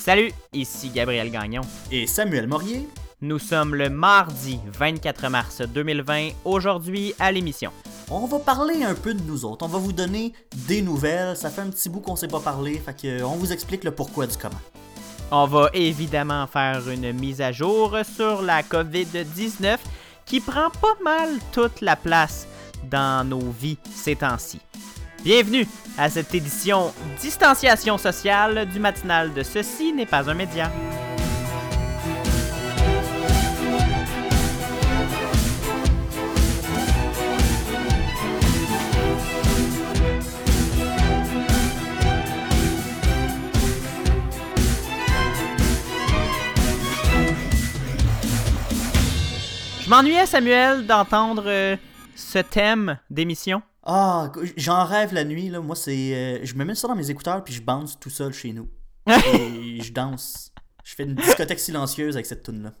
Salut, ici Gabriel Gagnon. Et Samuel Morier. Nous sommes le mardi 24 mars 2020, aujourd'hui à l'émission. On va parler un peu de nous autres, on va vous donner des nouvelles, ça fait un petit bout qu'on sait pas parler, fait que on vous explique le pourquoi du comment. On va évidemment faire une mise à jour sur la COVID-19 qui prend pas mal toute la place dans nos vies ces temps-ci. Bienvenue à cette édition Distanciation sociale du matinal de Ceci n'est pas un média. Je m'ennuyais, Samuel, d'entendre euh, ce thème d'émission. Ah, j'en rêve la nuit, là. Moi, c'est. euh, je me mets ça dans mes écouteurs puis je bounce tout seul chez nous. Et je danse. Je fais une discothèque silencieuse avec cette tune là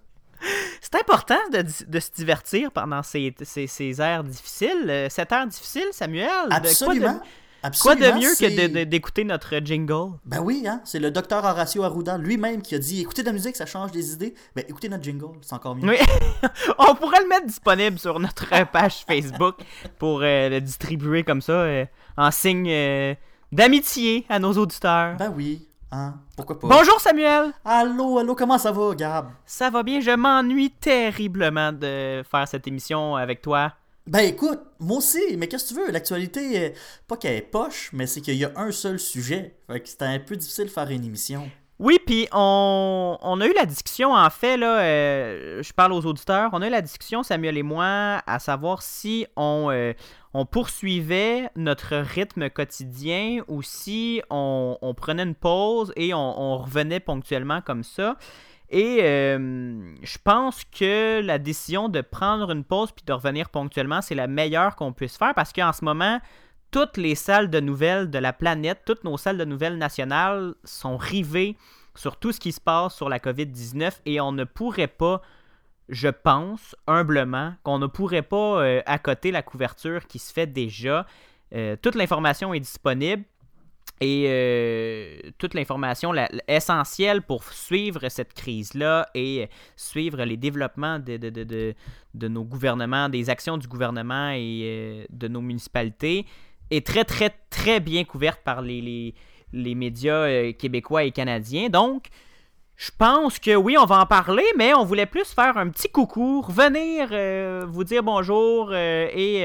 C'est important de, de se divertir pendant ces, ces, ces heures difficiles. Euh, Cette heure difficile, Samuel. de- quoi de- Absolument. Quoi de mieux que d'écouter notre jingle? Ben oui, hein. C'est le docteur Horacio Arruda lui-même qui a dit écoutez de la musique, ça change des idées. Ben écoutez notre jingle, c'est encore mieux. Oui. On pourrait le mettre disponible sur notre page Facebook pour euh, le distribuer comme ça euh, en signe euh, d'amitié à nos auditeurs. Ben oui, hein. Pourquoi pas? Bonjour Samuel! Allô, allô, comment ça va, Gab? Ça va bien? Je m'ennuie terriblement de faire cette émission avec toi. Ben écoute, moi aussi, mais qu'est-ce que tu veux? L'actualité, euh, pas qu'elle est poche, mais c'est qu'il y a un seul sujet. Fait que c'était un peu difficile de faire une émission. Oui, puis on, a eu la discussion, en fait, là, euh, je parle aux auditeurs, on a eu la discussion, Samuel et moi, à savoir si on, euh, poursuivait notre rythme quotidien ou si on, prenait une pause et on revenait ponctuellement comme ça. Et euh, je pense que la décision de prendre une pause puis de revenir ponctuellement, c'est la meilleure qu'on puisse faire parce qu'en ce moment, toutes les salles de nouvelles de la planète, toutes nos salles de nouvelles nationales sont rivées sur tout ce qui se passe sur la COVID-19 et on ne pourrait pas, je pense, humblement, qu'on ne pourrait pas euh, accoter la couverture qui se fait déjà. Euh, toute l'information est disponible et euh, toute l'information essentielle pour suivre cette crise-là et suivre les développements de, de- de- de- nos gouvernements, des actions du gouvernement et euh, de nos municipalités est très, très, très bien couverte par les, les, les médias euh, québécois et canadiens. Donc, je pense que oui, on va en parler, mais on voulait plus faire un petit coucou, revenir vous dire bonjour et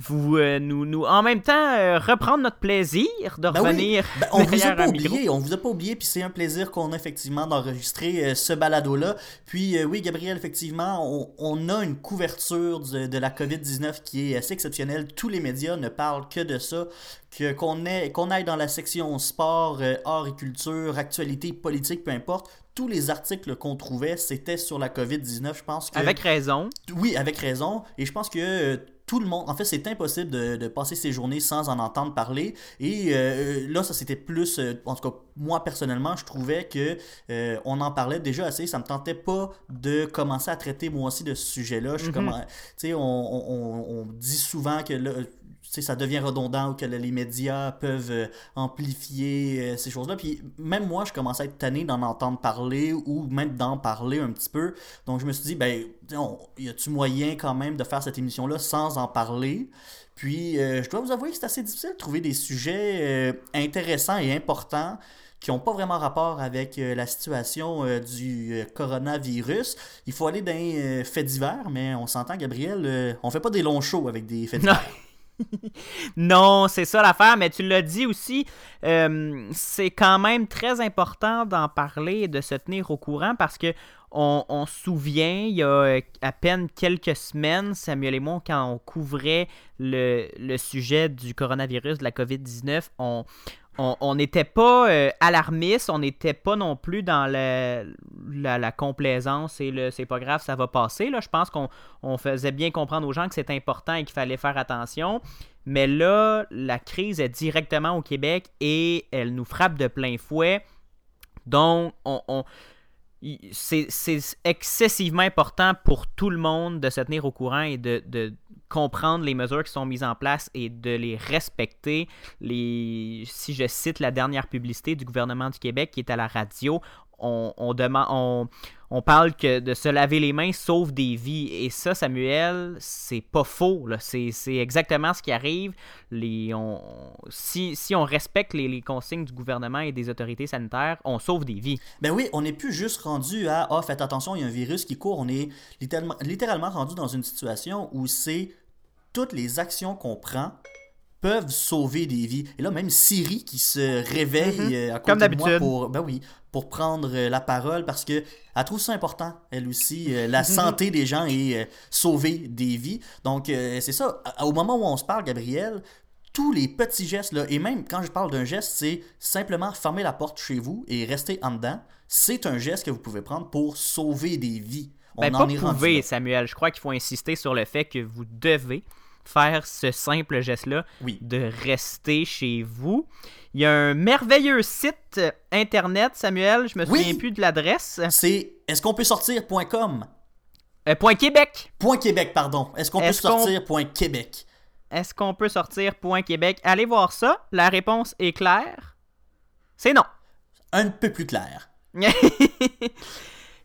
vous euh, nous, nous en même temps euh, reprendre notre plaisir de Ben oui. revenir Ben, on vous a pas un micro. oublié, on vous a pas oublié, puis c'est un plaisir qu'on a effectivement d'enregistrer euh, ce balado-là. Puis oui, Gabriel, effectivement, on, on a une couverture de, de la COVID-19 qui est assez exceptionnelle. Tous les médias ne parlent que de ça. Que, qu'on, ait, qu'on aille dans la section sport, euh, art et culture, actualité, politique, peu importe, tous les articles qu'on trouvait, c'était sur la COVID-19. Je pense que... Avec raison. Oui, avec raison. Et je pense que euh, tout le monde, en fait, c'est impossible de, de passer ces journées sans en entendre parler. Et euh, là, ça c'était plus, euh, en tout cas, moi personnellement, je trouvais que euh, on en parlait déjà assez. Ça me tentait pas de commencer à traiter moi aussi de ce sujet-là. Je suis comme, tu sais, on, on- on- on dit souvent que là, ça devient redondant ou que les médias peuvent euh, amplifier euh, ces choses-là. Puis même moi, je commençais à être tanné d'en entendre parler ou même d'en parler un petit peu. Donc je me suis dit, ben, y a-tu moyen quand même de faire cette émission-là sans en parler? Puis euh, je dois vous avouer que c'est assez difficile de trouver des sujets intéressants et importants qui n'ont pas vraiment rapport avec la situation du coronavirus. Il faut aller dans les faits divers, mais on s'entend, Gabriel, on fait pas des longs shows avec des faits divers. Non, c'est ça l'affaire, mais tu l'as dit aussi, euh, c'est quand même très important d'en parler et de se tenir au courant parce que on, se souvient, il y a euh, à peine quelques semaines, Samuel et moi, quand on couvrait le sujet du coronavirus, de la COVID-19, on on n'était pas euh, alarmiste, on n'était pas non plus dans la, la, la complaisance et le c'est pas grave, ça va passer. Là. Je pense qu'on on faisait bien comprendre aux gens que c'est important et qu'il fallait faire attention. Mais là, la crise est directement au Québec et elle nous frappe de plein fouet. Donc, on, on- c'est excessivement important pour tout le monde de se tenir au courant et de, comprendre les mesures qui sont mises en place et de les respecter. Les, si je cite la dernière publicité du gouvernement du Québec qui est à la radio, on, demande, on, parle que de se laver les mains sauve des vies. Et ça, Samuel, c'est pas faux. C'est exactement ce qui arrive. Les, on, si, on respecte les, consignes du gouvernement et des autorités sanitaires, on sauve des vies. Ben oui, on n'est plus juste rendu à Ah, faites attention, il y a un virus qui court. On est littéralement rendu dans une situation où c'est toutes les actions qu'on prend peuvent sauver des vies. Et là, même Siri qui se réveille mhm. euh, à côté de moi pour, ben oui, pour prendre euh, la parole parce que elle trouve ça important, elle aussi, euh, la mhm. santé des gens et sauver des vies. Donc, c'est ça. Au moment où on se parle, Gabriel, tous les petits gestes, là, et même quand je parle d'un geste, c'est simplement fermer la porte chez vous et rester en dedans. C'est un geste que vous pouvez prendre pour sauver des vies. On ben, en pas pouvez, Samuel. Je crois qu'il faut insister sur le fait que vous devez faire ce simple geste-là de rester chez vous. Il y a un merveilleux site internet, Samuel, je me souviens plus de l'adresse. C'est est-ce qu'on peut sortir.com euh, point Québec. Point Québec, pardon. Est-ce qu'on peut sortir point Québec? Est-ce qu'on peut sortir point Québec? Allez voir ça. La réponse est claire. C'est non. Un peu plus clair.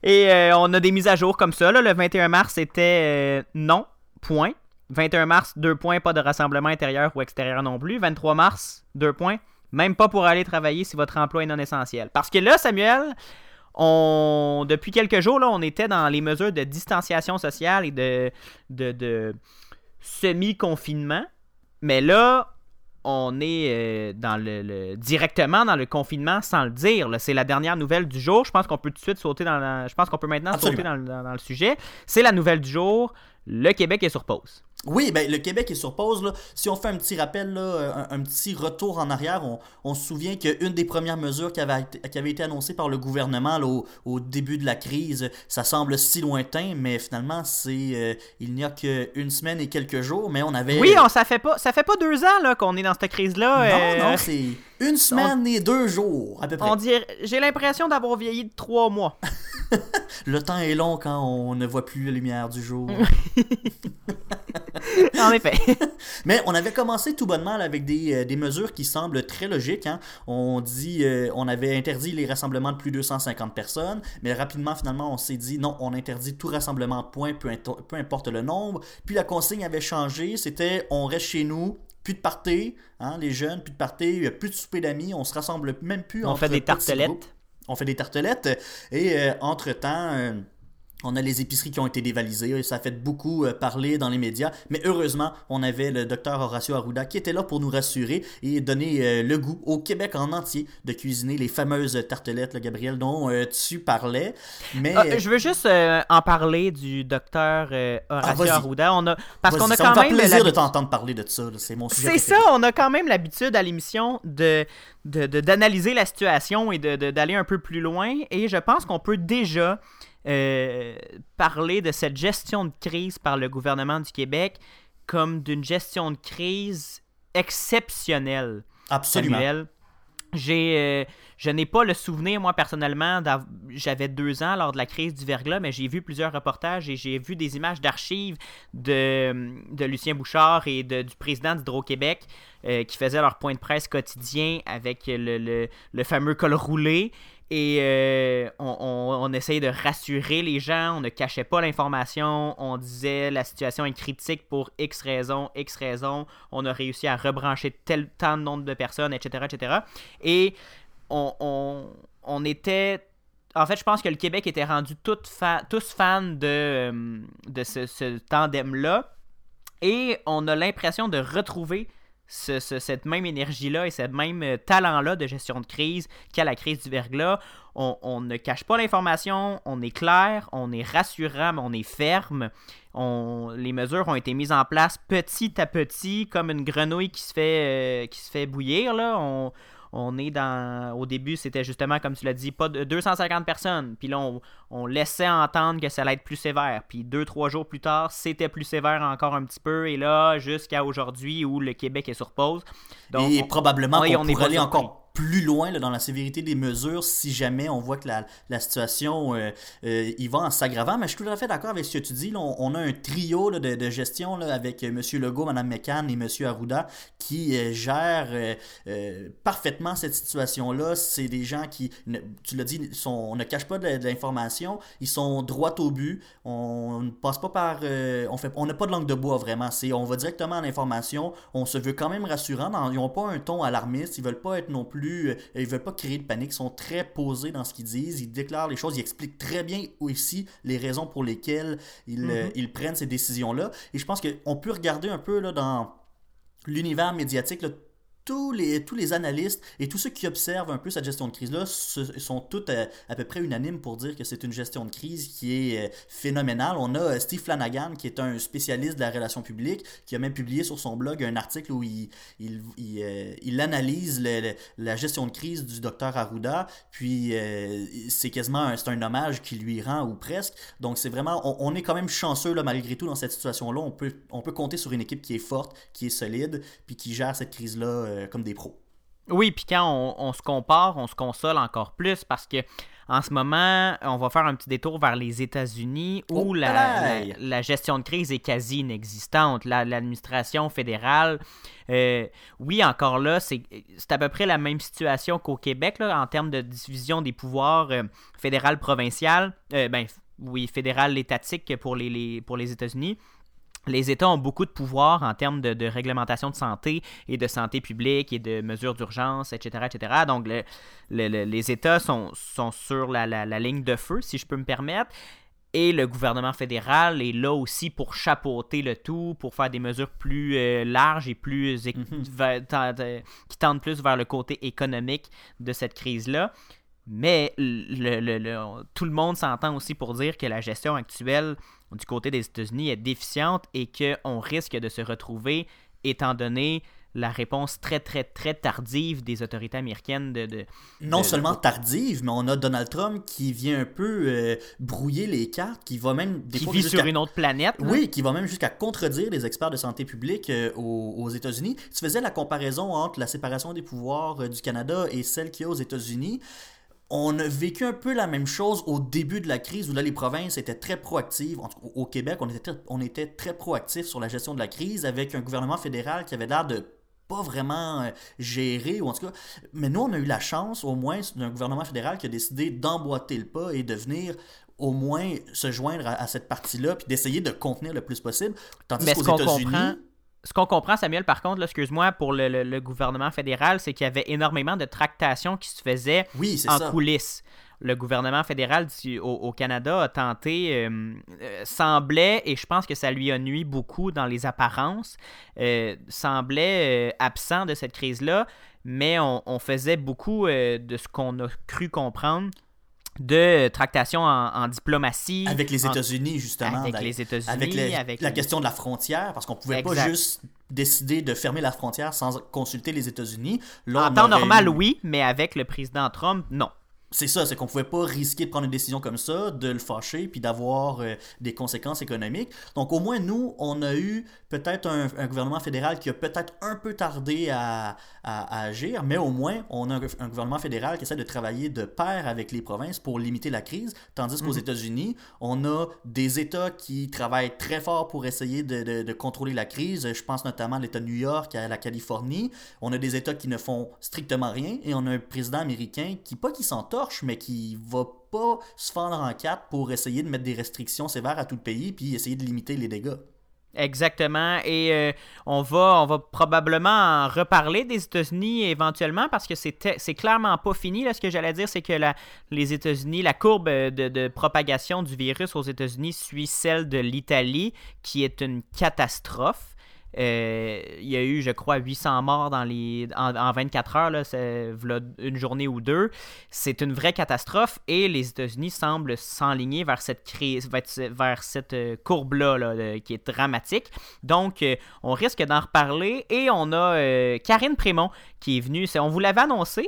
Et euh, on a des mises à jour comme ça. Le 21 mars, c'était euh, non. Point. 21 mars, 2 points, pas de rassemblement intérieur ou extérieur non plus. 23 mars, 2 points, même pas pour aller travailler si votre emploi est non essentiel. Parce que là, Samuel, on, depuis quelques jours, là, on était dans les mesures de distanciation sociale et de, de, semi-confinement. Mais là, on est euh, dans le, directement dans le confinement sans le dire. C'est la dernière nouvelle du jour. Je pense qu'on peut tout de suite sauter dans Je pense qu'on peut maintenant sauter dans, dans le sujet. C'est la nouvelle du jour. Le Québec est sur pause. Oui, ben, le Québec est sur pause. Là. Si on fait un petit rappel, là, un, petit retour en arrière, on, se souvient qu'une des premières mesures qui avait, qui avait été annoncée par le gouvernement là, au, début de la crise, ça semble si lointain, mais finalement, c'est euh, il n'y a qu'une semaine et quelques jours, mais on avait... Oui, on, ça fait pas ça fait pas deux ans qu'on est dans cette crise-là. Non, euh, non, c'est une semaine et deux jours, à peu près. On dirait... J'ai l'impression d'avoir vieilli de trois mois. le temps est long quand on ne voit plus la lumière du jour. en effet. Mais on avait commencé tout bonnement avec des, euh, des mesures qui semblent très logiques. Hein. On dit, euh, on avait interdit les rassemblements de plus de 250 personnes, mais rapidement, finalement, on s'est dit non, on interdit tout rassemblement, point, peu, peu importe le nombre. Puis la consigne avait changé, c'était on reste chez nous, plus de party, hein, les jeunes, plus de party, plus de souper d'amis, on se rassemble même plus. On fait des tartelettes. On fait des tartelettes. Et euh, entre-temps, on a les épiceries qui ont été dévalisées, ça a fait beaucoup euh, parler dans les médias, mais heureusement, on avait le docteur Horacio Arruda qui était là pour nous rassurer et donner euh, le goût au Québec en entier de cuisiner les fameuses tartelettes, le Gabriel, dont euh, tu parlais. Mais ah, je veux juste en parler du docteur ah, Horacio Arruda. On a parce qu'on a quand ça même plaisir de t'entendre parler de ça, c'est mon sujet. C'est ça, on a quand même l'habitude à l'émission de d'analyser la situation et d'aller un peu plus loin et je pense qu'on peut déjà euh, parler de cette gestion de crise par le gouvernement du Québec comme d'une gestion de crise exceptionnelle. Absolument. J'ai, euh, je n'ai pas le souvenir, moi, personnellement, j'avais deux ans lors de la crise du verglas, mais j'ai vu plusieurs reportages et j'ai vu des images d'archives de, de, Lucien Bouchard et de, du président d'Hydro-Québec euh, qui faisaient leur point de presse quotidien avec le, le, le fameux col roulé. Et euh, on, on, essayait de rassurer les gens, on ne cachait pas l'information, on disait la situation est critique pour X raisons, X raisons, on a réussi à rebrancher tel tant de nombre de personnes, etc. etc. Et on, on, était en fait, je pense que le Québec était rendu tous fans de, euh, de ce tandem-là. Et on a l'impression de retrouver cette même énergie-là et ce même euh, talent-là de gestion de crise qu'à la crise du verglas. On, ne cache pas l'information, on est clair, on est rassurant, mais on est ferme. On, les mesures ont été mises en place petit à petit, comme une grenouille qui se fait, euh, qui se fait bouillir. Là. On, on est dans. Au début, c'était justement, comme tu l'as dit, pas de 250 personnes. Puis là, on, laissait entendre que ça allait être plus sévère. Puis deux, trois jours plus tard, c'était plus sévère encore un petit peu. Et là, jusqu'à aujourd'hui où le Québec est sur pause. Donc, et probablement on, pourrait aller encore plus loin dans la sévérité des mesures si jamais on voit que la, la situation euh, euh, y va en s'aggravant. Mais je suis tout à fait d'accord avec ce que tu dis. on, a un trio de, de, gestion là, avec M. Legault, Mme McCann et M. Arruda qui gèrent parfaitement cette situation-là. C'est des gens qui, tu l'as dit, sont, on ne cache pas de, l'information. Ils sont droit au but. On ne passe pas par... on fait, on n'a pas de langue de bois vraiment. C'est, on va directement à l'information. On se veut quand même rassurant. ils n'ont pas un ton alarmiste. Ils veulent pas être non plus. Euh, ils veulent pas créer de panique. Ils sont très posés dans ce qu'ils disent. Ils déclarent les choses. Ils expliquent très bien aussi les raisons pour lesquelles ils, euh, ils prennent ces décisions-là. Et je pense qu'on peut regarder un peu là, dans l'univers médiatique, là, tous les, tous les analystes et tous ceux qui observent un peu cette gestion de crise-là sont tous euh, à, peu près unanimes pour dire que c'est une gestion de crise qui est euh, phénoménale. On a euh, Steve Flanagan, qui est un spécialiste de la relation publique, qui a même publié sur son blog un article où il, il, il, analyse la gestion de crise du docteur Arruda. Puis c'est quasiment un, un hommage qui lui rend, ou presque. Donc c'est vraiment, on, est quand même chanceux là, malgré tout dans cette situation-là. On peut, on peut compter sur une équipe qui est forte, qui est solide, puis qui gère cette crise-là comme des pros. Oui, puis quand on, se compare, on se console encore plus parce que en ce moment, on va faire un petit détour vers les États-Unis où oh, la, gestion de crise est quasi inexistante. L'administration fédérale, euh, oui, encore là, c'est à peu près la même situation qu'au Québec là, en termes de division des pouvoirs euh, fédéral-provincial. ben, oui, fédéral-étatique pour les, pour les États-Unis les États ont beaucoup de pouvoir en termes de, réglementation de santé et de santé publique et de mesures d'urgence, etc., etc. Donc, les États sont, sont sur la, ligne de feu, si je peux me permettre. Et le gouvernement fédéral est là aussi pour chapeauter le tout, pour faire des mesures plus euh, larges et plus mm-hmm. qui tendent plus vers le côté économique de cette crise-là. Mais le, tout le monde s'entend aussi pour dire que la gestion actuelle du côté des États-Unis est déficiente et qu'on risque de se retrouver, étant donné la réponse très, très, très tardive des autorités américaines de... non seulement tardive, mais on a Donald Trump qui vient un peu euh, brouiller les cartes, qui va même... qui vit sur une autre planète. Oui, qui va même jusqu'à contredire les experts de santé publique euh, aux, États-Unis. Tu faisais la comparaison entre la séparation des pouvoirs euh, du Canada et celle qu'il y a aux États-Unis on a vécu un peu la même chose au début de la crise où là les provinces étaient très proactives. au Québec, on était, très, on était très proactifs sur la gestion de la crise avec un gouvernement fédéral qui avait l'air de pas vraiment euh, gérer, ou en tout cas. Mais nous, on a eu la chance, au moins, d'un gouvernement fédéral qui a décidé d'emboîter le pas et de venir au moins se joindre à, cette partie-là, puis d'essayer de contenir le plus possible. Tandis qu'aux États-Unis ce qu'on comprend, Samuel, par contre, excuse-moi, pour le, gouvernement fédéral, c'est qu'il y avait énormément de tractations qui se faisaient en coulisses. Le gouvernement fédéral au, Canada a tenté, euh, euh, semblait, et je pense que ça lui a nuit beaucoup dans les apparences, euh, semblait absent de cette crise-là, mais on faisait beaucoup de ce qu'on a cru comprendre de tractation en, diplomatie. Avec les États-Unis, justement. Avec les États-Unis. Avec, la question de la frontière, parce qu'on ne pouvait pas juste décider de fermer la frontière sans consulter les États-Unis. En temps normal, oui, mais avec le président Trump, non c'est ça, c'est qu'on pouvait pas risquer de prendre une décision comme ça, de le fâcher, puis d'avoir euh, des conséquences économiques. Donc au moins, nous, on a eu peut-être un, gouvernement fédéral qui a peut-être un peu tardé à, agir, mais au moins, on a un, gouvernement fédéral qui essaie de travailler de pair avec les provinces pour limiter la crise, tandis qu'aux mhm. États-Unis, on a des États qui travaillent très fort pour essayer de, de contrôler la crise. Je pense notamment à l'État de New York, à la Californie. On a des États qui ne font strictement rien, et on a un président américain qui, pas qui mais qui va pas se fendre en quatre pour essayer de mettre des restrictions sévères à tout le pays puis essayer de limiter les dégâts. Exactement. Et euh, on, va, on va probablement en reparler des États-Unis éventuellement parce que c'est clairement pas fini. Là, ce que j'allais dire, c'est que la, les États-Unis, la courbe de, propagation du virus aux États-Unis suit celle de l'Italie, qui est une catastrophe. Euh, il y a eu, je crois, 800 morts dans les, en, 24 heures, là, une journée ou deux. C'est une vraie catastrophe et les États-Unis semblent s'enligner vers cette crise, vers cette euh, courbe-là qui est dramatique. Donc, euh, on risque d'en reparler et on a Karine Prémont qui est venue. On vous l'avait annoncé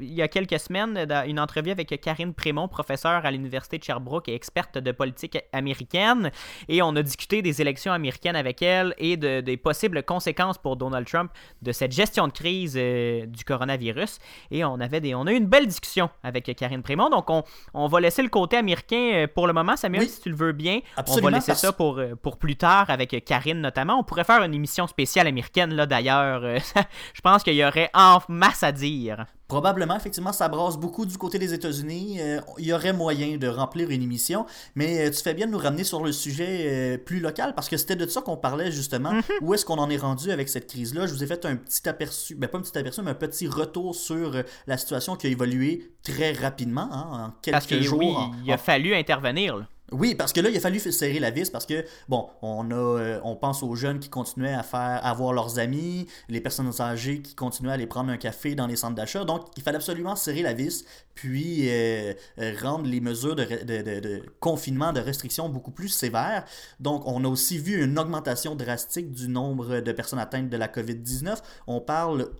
il y a quelques semaines, une entrevue avec Karine Prémont, professeure à l'Université de Sherbrooke et experte de politique américaine. Et on a discuté des élections américaines avec elle et de de, des possibles conséquences pour Donald Trump de cette gestion de crise du coronavirus. Et on, avait des, on a eu une belle discussion avec Karine Prémont. Donc, on, on va laisser le côté américain pour le moment, Samuel, si tu le veux bien. on va laisser ça pour, pour plus tard avec Karine notamment. On pourrait faire une émission spéciale américaine, là, d'ailleurs. je pense qu'il y aurait en masse à dire. Probablement, effectivement, ça brasse beaucoup du côté des États-Unis. Euh, il y aurait moyen de remplir une émission, mais euh, tu fais bien de nous ramener sur le sujet euh, plus local parce que c'était de ça qu'on parlait justement. Mhm. Où est-ce qu'on en est rendu avec cette crise-là? Je vous ai fait un petit aperçu, ben pas un petit aperçu, mais un petit retour sur la situation qui a évolué très rapidement hein, en quelques parce que, jours. Oui, il a fallu intervenir. Là. Oui, parce que là, il a fallu serrer la vis parce que, bon, on a, euh, on pense aux jeunes qui continuaient à faire, à voir leurs amis, les personnes âgées qui continuaient à aller prendre un café dans les centres d'achat. Donc, il fallait absolument serrer la vis, puis euh, euh, rendre les mesures de, confinement, de restriction beaucoup plus sévères. Donc, on a aussi vu une augmentation drastique du nombre de personnes atteintes de la COVID-19. On parle...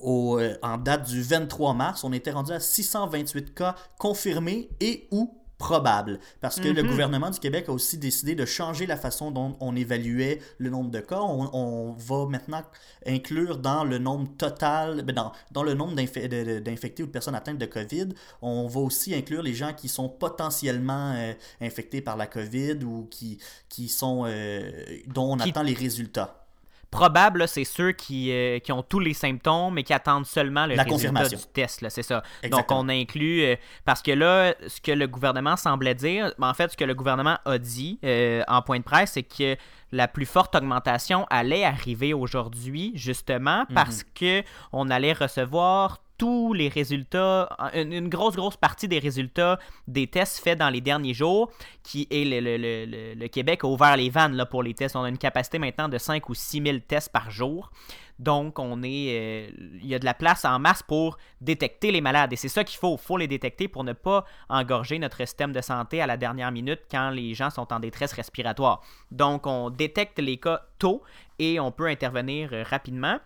Au, en date du 23 mars, on était rendu à 628 cas confirmés et ou probable. Parce que le mhm. gouvernement du Québec a aussi décidé de changer la façon dont on évaluait le nombre de cas. On, va maintenant inclure dans le nombre total, ben, dans, dans le nombre d'infectés ou de personnes atteintes de COVID, on va aussi inclure les gens qui sont potentiellement euh, infectés par la COVID ou qui, qui sont, euh, dont on attend les résultats. Probable, c'est ceux qui, euh, qui, ont tous les symptômes et qui attendent seulement le résultat du test. C'est ça. Donc, on inclut. Euh, parce que là, ce que le gouvernement semblait dire, en fait, ce que le gouvernement a dit euh, en point de presse, c'est que la plus forte augmentation allait arriver aujourd'hui, justement, mhm. parce que on allait recevoir tous les résultats, une, grosse, grosse partie des résultats des tests faits dans les derniers jours, qui est le, Québec a ouvert les vannes là, pour les tests. On a une capacité maintenant de 5 ou 6 000 tests par jour. Donc, on est, euh, il y a de la place en masse pour détecter les malades. Et c'est ça qu'il faut. Il faut les détecter pour ne pas engorger notre système de santé à la dernière minute quand les gens sont en détresse respiratoire. Donc, on détecte les cas tôt et on peut intervenir euh, rapidement.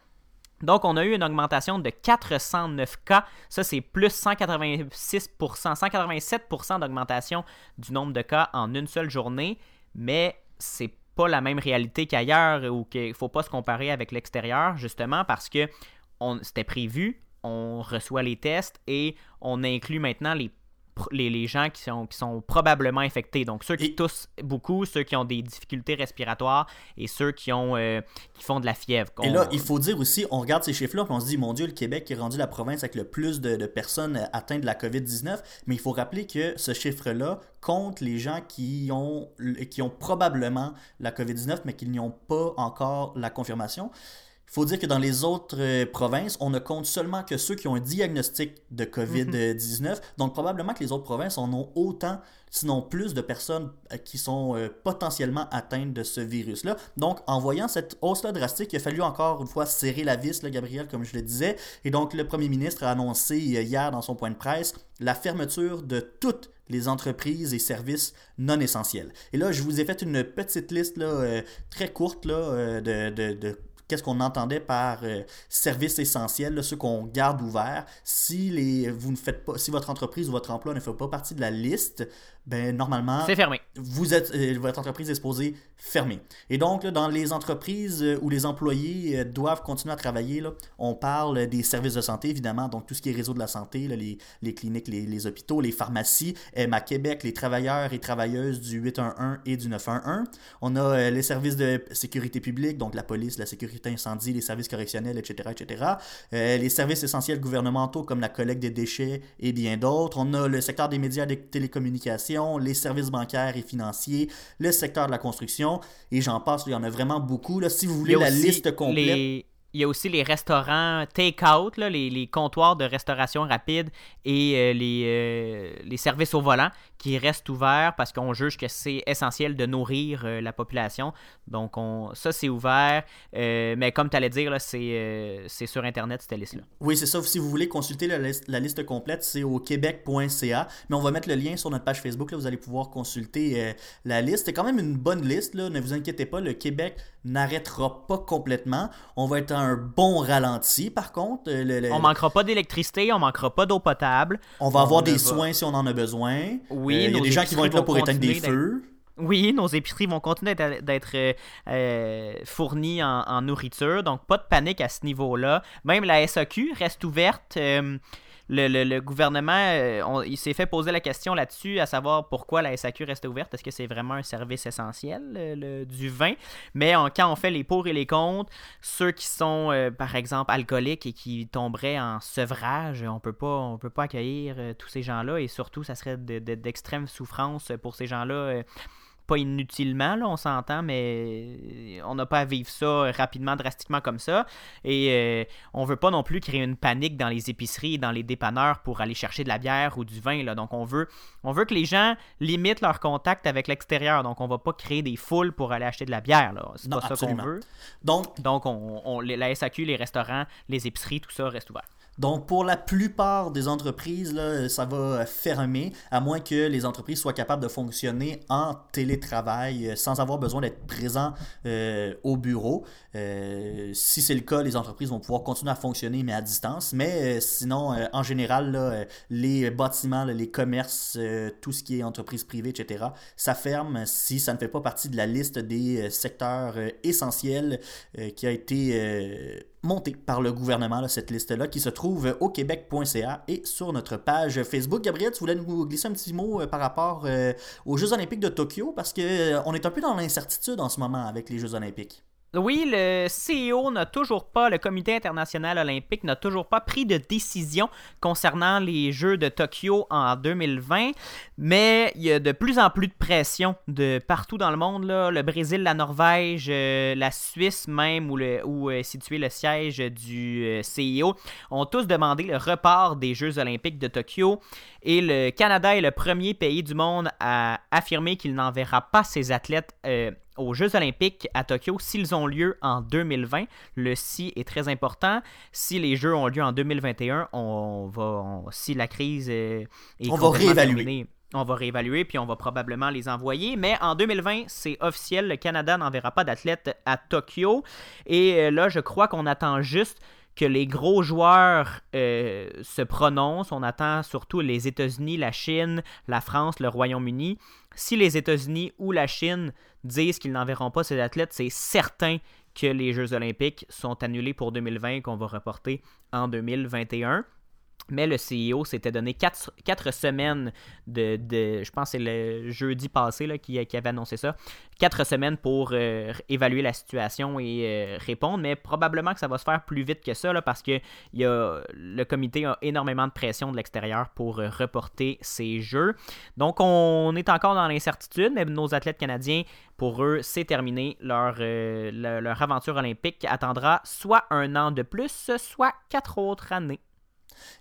Donc, on a eu une augmentation de 409 cas. Ça, c'est plus 186% 187% d'augmentation du nombre de cas en une seule journée. Mais c'est pas la même réalité qu'ailleurs ou qu'il faut pas se comparer avec l'extérieur, justement, parce que c'était prévu, on reçoit les tests et on inclut maintenant les les, gens qui sont, qui sont probablement infectés. Donc, ceux qui toussent beaucoup, ceux qui ont des difficultés respiratoires et ceux qui, ont, euh, qui font de la fièvre. Et là, il faut dire aussi, on regarde ces chiffres-là, et on se dit, mon Dieu, le Québec est rendu la province avec le plus de, de personnes atteintes de la COVID-19. Mais il faut rappeler que ce chiffre-là compte les gens qui ont, qui ont probablement la COVID-19, mais qui n'y ont pas encore la confirmation. Il faut dire que dans les autres euh, provinces, on ne compte seulement que ceux qui ont un diagnostic de COVID-19. Mhm. Donc, probablement que les autres provinces en ont autant, sinon plus, de personnes euh, qui sont euh, potentiellement atteintes de ce virus-là. Donc, en voyant cette hausse-là drastique, il a fallu encore une fois serrer la vis, là, Gabriel, comme je le disais. Et donc, le premier ministre a annoncé hier dans son point de presse la fermeture de toutes les entreprises et services non essentiels. Et là, je vous ai fait une petite liste là, très courte là, de, de, de qu'est-ce qu'on entendait par euh, service essentiel, ceux qu'on garde ouverts. Si, les, vous ne faites pas, si votre entreprise ou votre emploi ne fait pas partie de la liste, ben normalement, c'est fermé. Vous êtes, euh, votre entreprise est supposée fermer. Et donc, dans les entreprises euh, où les employés euh, doivent continuer à travailler, là, on parle des services de santé, évidemment, donc tout ce qui est réseau de la santé, les, les, cliniques, les, les, hôpitaux, les pharmacies, à Québec, les travailleurs et travailleuses du 811 et du 911. On a les services de sécurité publique, donc la police, la sécurité incendie, les services correctionnels, etc., etc. les services essentiels gouvernementaux comme la collecte des déchets et bien d'autres. On a le secteur des médias et des télécommunications les services bancaires et financiers, le secteur de la construction, et j'en passe, il y en a vraiment beaucoup. Là. Si vous voulez la liste complète il y a aussi les restaurants take-out, les, les, comptoirs de restauration rapide et euh, les, euh, les, services au volant qui restent ouverts parce qu'on juge que c'est essentiel de nourrir euh, la population. Donc, on, ça, c'est ouvert. mais comme tu allais dire, c'est sur Internet, cette liste-là. Oui, c'est ça. Si vous voulez consulter la liste, la liste complète, c'est au québec.ca. Mais on va mettre le lien sur notre page Facebook. Là, vous allez pouvoir consulter la liste. C'est quand même une bonne liste. Là. Ne vous inquiétez pas. Le Québec n'arrêtera pas complètement. On va être un bon ralenti, par contre. Le, On manquera pas d'électricité, on manquera pas d'eau potable. On va avoir des soins si on en a besoin. Oui, euh, il y a des gens qui vont être là pour éteindre des feux. Oui, nos épiceries vont continuer d'être euh, euh, fournies en, nourriture, donc pas de panique à ce niveau-là. Même la SAQ reste ouverte. Euh, le, gouvernement, euh, s'est fait poser la question là-dessus, à savoir pourquoi la SAQ reste ouverte. Est-ce que c'est vraiment un service essentiel du vin? Mais quand on fait les pour et les contre, ceux qui sont, euh, par exemple, alcooliques et qui tomberaient en sevrage, on peut pas, peut pas accueillir euh, tous ces gens-là. Et surtout, ça serait d'extrême souffrance pour ces gens-là pas inutilement, là, on s'entend, mais on n'a pas à vivre ça rapidement, drastiquement comme ça. Et euh, on veut pas non plus créer une panique dans les épiceries et dans les dépanneurs pour aller chercher de la bière ou du vin. Là. Donc on veut, on veut que les gens limitent leur contact avec l'extérieur. Donc on va pas créer des foules pour aller acheter de la bière. C'est pas ça qu'on veut. Donc, Donc on, la SAQ, les restaurants, les épiceries, tout ça reste ouvert. Donc, pour la plupart des entreprises, là, ça va fermer, à moins que les entreprises soient capables de fonctionner en télétravail euh, sans avoir besoin d'être présents euh, au bureau. Euh, si c'est le cas, les entreprises vont pouvoir continuer à fonctionner, mais à distance. Mais sinon, en général, les bâtiments, les commerces, tout ce qui est entreprise privée, etc., ça ferme si ça ne fait pas partie de la liste des secteurs essentiels qui a été montée par le gouvernement, cette liste-là, qui se trouve au québec.ca et sur notre page Facebook. Gabriel, tu voulais nous glisser un petit mot euh, par rapport euh, aux Jeux olympiques de Tokyo, parce qu'on euh, est un peu dans l'incertitude en ce moment avec les Jeux olympiques. Oui, le CEO n'a toujours pas, le Comité international olympique n'a toujours pas pris de décision concernant les Jeux de Tokyo en 2020, mais il y a de plus en plus de pression de partout dans le monde. Le Brésil, la Norvège, euh, la Suisse même, où est situé le siège du euh, CEO, ont tous demandé le report des Jeux olympiques de Tokyo. Et le Canada est le premier pays du monde à affirmer qu'il n'enverra pas ses athlètes euh, aux Jeux olympiques à Tokyo s'ils ont lieu en 2020. Le si est très important. Si les Jeux ont lieu en 2021, on va, si la crise est, on va réévaluer. on va réévaluer puis on va probablement les envoyer. Mais en 2020, c'est officiel, le Canada n'enverra pas d'athlètes à Tokyo. Et euh, là, je crois qu'on attend juste que les gros joueurs euh, se prononcent. On attend surtout les États-Unis, la Chine, la France, le Royaume-Uni. Si les États-Unis ou la Chine disent qu'ils n'enverront pas ces athlètes, c'est certain que les Jeux olympiques sont annulés pour 2020 et qu'on va reporter en 2021. Mais le CEO s'était donné quatre, semaines de, Je pense que c'est le jeudi passé là, qui, avait annoncé ça. Quatre semaines pour euh, évaluer la situation et euh, répondre. Mais probablement que ça va se faire plus vite que ça là, parce que y a, le comité a énormément de pression de l'extérieur pour euh, reporter ces jeux. Donc on est encore dans l'incertitude, mais nos athlètes canadiens, pour eux, c'est terminé. Leur, leur aventure olympique attendra soit un an de plus, soit quatre autres années.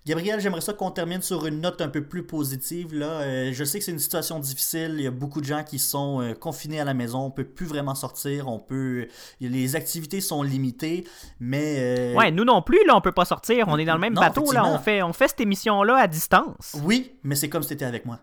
Gabriel, j'aimerais ça qu'on termine sur une note un peu plus positive. Là. Euh, je sais que c'est une situation difficile. Il y a beaucoup de gens qui sont euh, confinés à la maison. On peut plus vraiment sortir. On peut. Les activités sont limitées. Mais. Euh, ouais, nous non plus, là, on peut pas sortir. On est dans le même bateau. Là. On, fait, on fait cette émission-là à distance. Oui, mais c'est comme si tu étais avec moi.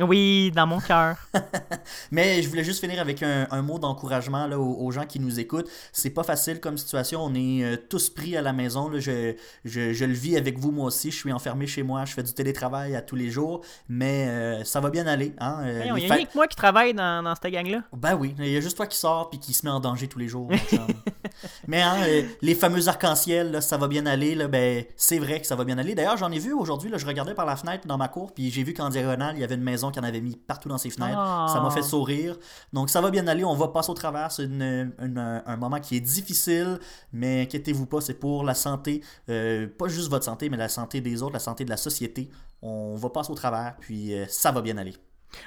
Oui, dans mon cœur. Mais je voulais juste finir avec un, mot d'encouragement aux, gens qui nous écoutent. C'est pas facile comme situation. On est euh, tous pris à la maison. Je, je, le vis avec vous, moi aussi. Je suis enfermé chez moi. Je fais du télétravail à tous les jours. Mais euh, ça va bien aller. Hein? Euh, il y a que moi qui travaille dans, dans cette gang-là. Ben oui. Il y a juste toi qui sors puis qui se met en danger tous les jours. Mais hein, les fameux arcs-en-ciel, ça va bien aller. Là, ben, c'est vrai que ça va bien aller. D'ailleurs, j'en ai vu aujourd'hui. Je regardais par la fenêtre dans ma cour puis j'ai vu qu'en diagonale, il y avait une maison qui en avait mis partout dans ses fenêtres. Ça m'a fait ah. sourire. Donc ça va bien aller, on va passer au travers. C'est un moment qui est difficile, mais inquiétez-vous pas, c'est pour la santé, euh, pas juste votre santé, mais la santé des autres, la santé de la société. On va passer au travers, puis euh, ça va bien aller.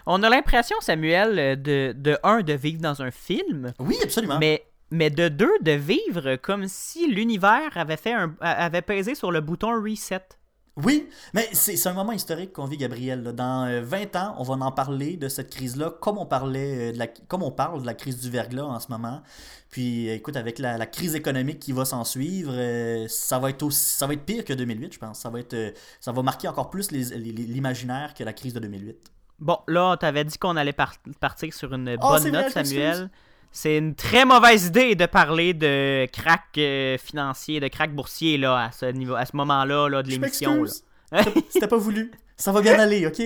On a l'impression, Samuel, de, de un, de vivre dans un film. Oui, absolument. Mais mais de deux, de vivre comme si l'univers avait fait un, avait pesé sur le bouton reset. Oui, mais c'est un moment historique qu'on vit, Gabriel. Dans 20 euh, ans, on va en parler de cette crise-là, comme on parlait euh, de la, comme on parle de la crise du verglas en ce moment. Puis, euh, écoute, avec la, crise économique qui va s'en suivre, ça va être aussi, ça va être pire que 2008, je pense. Ça va être, ça va marquer encore plus l'imaginaire que la crise de 2008. Bon, là, tu avais dit qu'on allait partir sur une ah, bonne note, Samuel c'est une très mauvaise idée de parler de crack euh, financier, de crack boursier là, à ce niveau, à ce moment-là là, de l'émission. C'était pas voulu. Ça va bien aller, ok?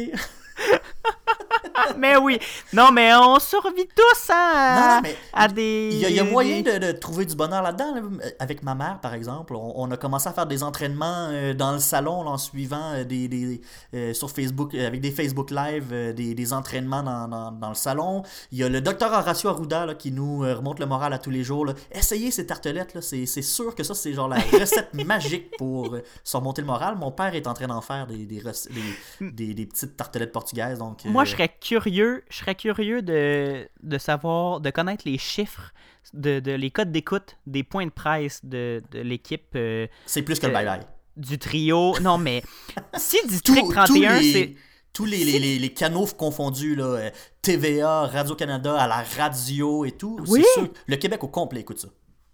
mais oui. Non, mais on survit tous hein, à, Non, non, mais à des. Il y a, y moyen des- de, de trouver du bonheur là-dedans. là. Avec ma mère, par exemple, on, on a commencé à faire des entraînements euh, dans le salon là, en suivant euh, des, des, euh, sur Facebook, avec des Facebook Live, des, des entraînements dans, dans, dans le salon. Il y a le docteur Horacio Arruda là, qui nous remonte le moral à tous les jours. là. Essayez ces tartelettes, c'est sûr que ça, c'est genre la recette magique pour se remonter le moral. Mon père est en train d'en faire des, des, petites tartelettes portugaises. Donc, Moi, je serais curieux, je serais curieux de, de savoir, de connaître les chiffres, de, de les codes d'écoute, des points de presse de, de l'équipe euh, c'est plus que le euh, bye-bye. du trio. Non, mais si District tous 31, les- c'est. tous les, les, les, les canaux confondus, là, euh, TVA, Radio-Canada, à la radio et tout. Oui. C'est sûr, le Québec au complet écoute ça.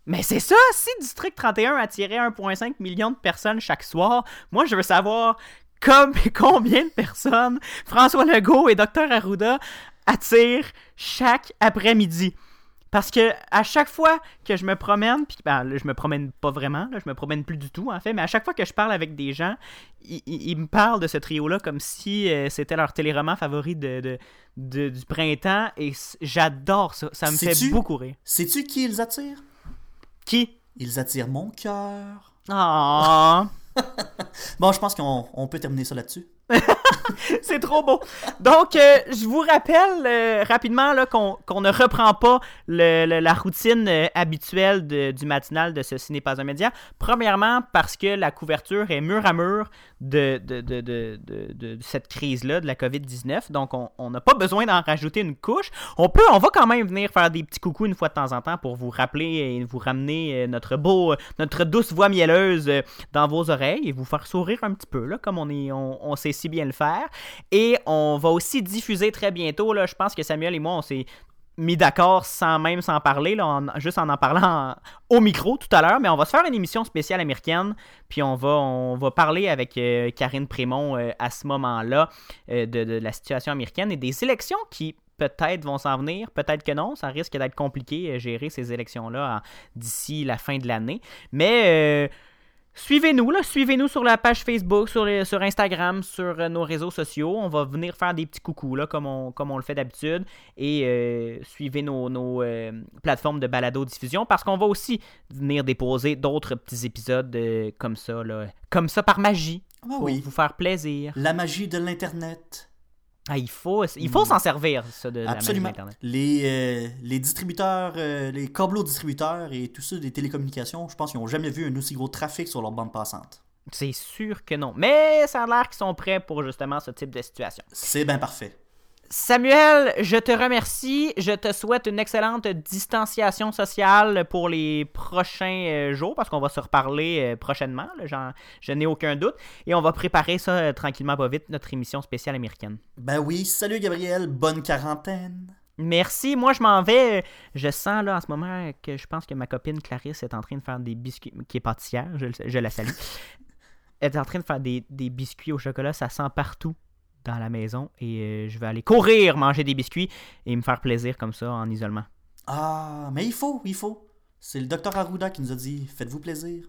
Mais c'est ça, si District 31 attirait 1,5 million de personnes chaque soir, moi je veux savoir comme, combien de personnes François Legault et Dr Arruda attirent chaque après-midi. Parce que à chaque fois que je me promène, puis ben, là, je me promène pas vraiment, là, je me promène plus du tout en fait, mais à chaque fois que je parle avec des gens, ils, ils- ils me parlent de ce trio-là comme si euh, c'était leur téléroman favori de, de- de- du printemps et j'adore ça. Ça me fait beaucoup rire. Sais-tu qui ils attirent? Qui? Ils attirent mon cœur. Ah, Bon, je pense qu'on on peut terminer ça là-dessus. c'est trop beau. Donc, euh, je vous rappelle euh, rapidement qu'on ne reprend pas la routine euh, habituelle du matinal de ce n'est pas. Premièrement, parce que la couverture est mur à mur de, de, de, de, cette crise-là, de la COVID-19. Donc, on n'a pas besoin d'en rajouter une couche. On peut, on va quand même venir faire des petits coucous une fois de temps en temps pour vous rappeler et vous ramener notre beau, notre douce voix mielleuse dans vos oreilles et vous faire sourire un petit peu, comme on sait si bien le faire. Et on va aussi diffuser très bientôt, là, je pense que Samuel et moi, on s'est mis d'accord sans même s'en parler, juste en en parlant au micro tout à l'heure, mais on va se faire une émission spéciale américaine, puis on va, on va parler avec euh, Karine Prémont euh, à ce moment-là euh, de, de la situation américaine et des élections qui peut-être vont s'en venir, peut-être que non, ça risque d'être compliqué gérer ces élections-là d'ici la fin de l'année, mais... Suivez-nous, là, suivez-nous sur la page Facebook, sur, les- sur Instagram, sur euh, nos réseaux sociaux. On va venir faire des petits coucous, là, comme on, comme on le fait d'habitude. Et euh, suivez nos, nos, euh, plateformes de balado-diffusion parce qu'on va aussi venir déposer d'autres petits épisodes comme ça, là, comme ça par magie, Ah pour oui. vous faire plaisir. La magie de l'Internet. Ah, il faut, il faut Mm. s'en servir, ça, de la Absolument. Les, euh, les distributeurs, euh, les câbleaux distributeurs et tout ça des télécommunications, je pense qu'ils n'ont jamais vu un aussi gros trafic sur leur bande passante. C'est sûr que non. Mais ça a l'air qu'ils sont prêts pour justement ce type de situation. C'est bien parfait. Samuel, je te remercie. Je te souhaite une excellente distanciation sociale pour les prochains euh, jours parce qu'on va se reparler euh, prochainement. là, je n'ai aucun doute. Et on va préparer ça euh, tranquillement, pas vite, notre émission spéciale américaine. Ben oui, salut Gabriel, bonne quarantaine. Merci. Moi, je m'en vais. Je sens là en ce moment que je pense que ma copine Clarisse est en train de faire des biscuits, qui est pâtissière. Je, la salue. Elle est en train de faire des, des biscuits au chocolat. Ça sent partout dans la maison. Et euh, je vais aller courir manger des biscuits et me faire plaisir comme ça en isolement. Ah, mais il faut, il faut. C'est le docteur Arruda qui nous a dit faites-vous plaisir.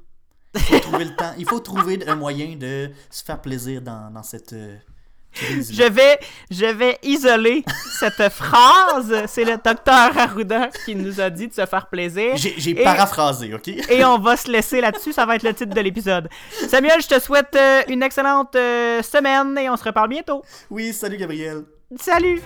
Il faut trouver le temps. Il faut trouver un moyen de se faire plaisir dans, dans cette euh. Je vais, je vais isoler cette phrase. C'est le docteur Arruda qui nous a dit de se faire plaisir. J'ai paraphrasé, ok? Et on va se laisser là-dessus. Ça va être le titre de l'épisode. Samuel, je te souhaite euh, une excellente euh, semaine et on se reparle bientôt. Oui, salut Gabriel. Salut!